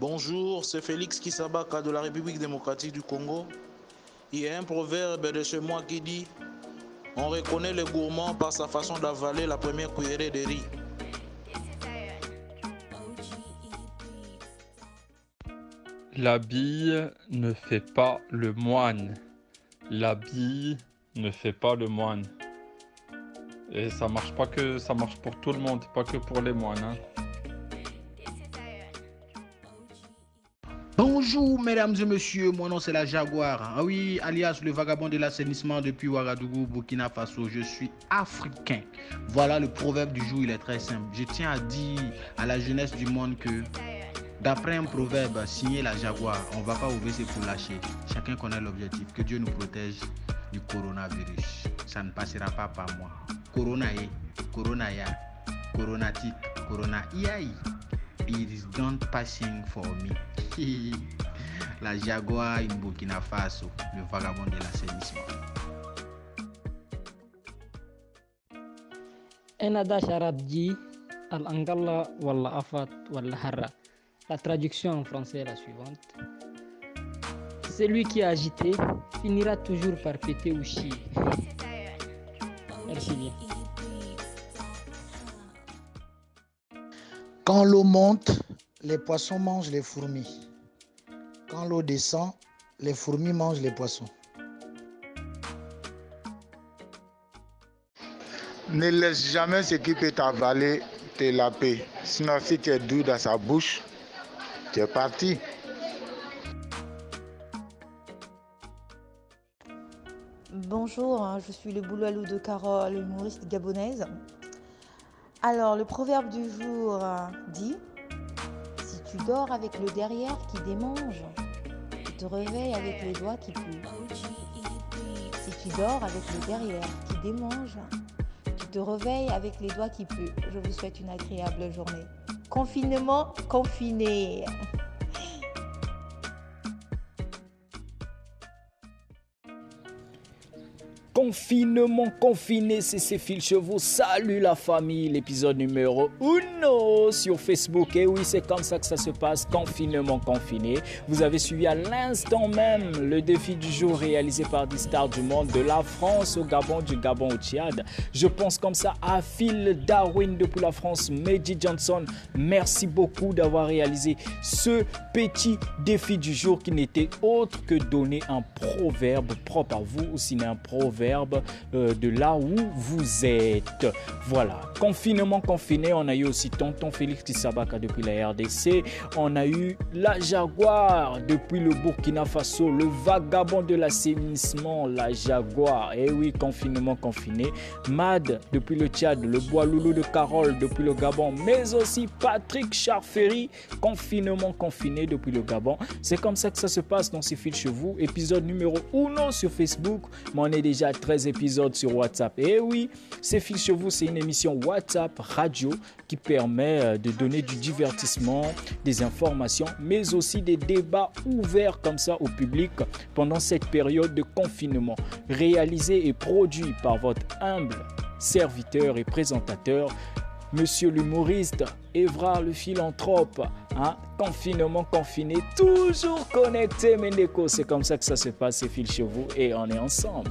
Bonjour, c'est Félix Kisabaka de la République démocratique du Congo. Il y a un proverbe de chez moi qui dit On reconnaît le gourmand par sa façon d'avaler la première cuillerée de riz. La bille ne fait pas le moine. La bille ne fait pas le moine. Et ça marche pas que ça marche pour tout le monde, pas que pour les moines. hein. Bonjour mesdames et messieurs, mon nom c'est la Jaguar. Ah oui, alias le vagabond de l'assainissement depuis Ouagadougou, Burkina Faso. Je suis africain. Voilà le proverbe du jour, il est très simple. Je tiens à dire à la jeunesse du monde que d'après un proverbe signé la Jaguar, on va pas ouvrir ses pour lâcher. Chacun connaît l'objectif. Que Dieu nous protège du coronavirus. Ça ne passera pas par moi. Corona est, Corona ya, Coronatique, Corona. It is not passing for me. La Jaguar in Burkina Faso, le vagabond de l'assainissement. Un adage arabe dit Al-Angalla walla Afat walla Harra. La traduction en français est la suivante Celui qui est agité finira toujours par péter ou chier. Merci bien. Quand l'eau monte, les poissons mangent les fourmis. Quand l'eau descend, les fourmis mangent les poissons. Ne laisse jamais ce qui peut t'avaler te laper. Sinon, si tu es doux dans sa bouche, tu es parti. Bonjour, hein, je suis le boulalou de Carole, humoriste gabonaise. Alors, le proverbe du jour euh, dit Si tu dors avec le derrière qui démange, tu te réveilles avec les doigts qui puent. Si tu dors avec le derrière qui démange, tu te réveilles avec les doigts qui puent. Je vous souhaite une agréable journée. Confinement, confiné. Confinement confiné, c'est Céphile Chevaux. Salut la famille, l'épisode numéro 1 sur Facebook. Et oui, c'est comme ça que ça se passe, confinement confiné. Vous avez suivi à l'instant même le défi du jour réalisé par des stars du monde, de la France au Gabon, du Gabon au Tchad. Je pense comme ça à Phil Darwin depuis la France, Mehdi Johnson. Merci beaucoup d'avoir réalisé ce petit défi du jour qui n'était autre que donner un proverbe propre à vous, ou sinon un proverbe euh, de là où vous êtes. Voilà, confinement confiné, on a eu aussi tonton Félix Tissabaka depuis la RDC, on a eu la Jaguar depuis le Burkina Faso, le vagabond de l'assainissement, la Jaguar, et oui, confinement confiné, Mad depuis le Tchad, le Bois Loulou de Carole depuis le Gabon, mais aussi Patrick Charferry, confinement confiné depuis le Gabon. C'est comme ça que ça se passe dans ces fils chez vous. Épisode numéro 1 sur Facebook, mais on est déjà 13 épisodes sur WhatsApp. Et oui, c'est fils chez vous, c'est une émission WhatsApp radio qui permet euh, de donner du divertissement, des informations, mais aussi des débats ouverts comme ça au public pendant cette période de confinement. Réalisé et produit par votre humble serviteur et présentateur, Monsieur l'humoriste, Evra le philanthrope, hein, confinement confiné, toujours connecté, Mendeko. C'est comme ça que ça se passe, c'est fil chez vous et on est ensemble.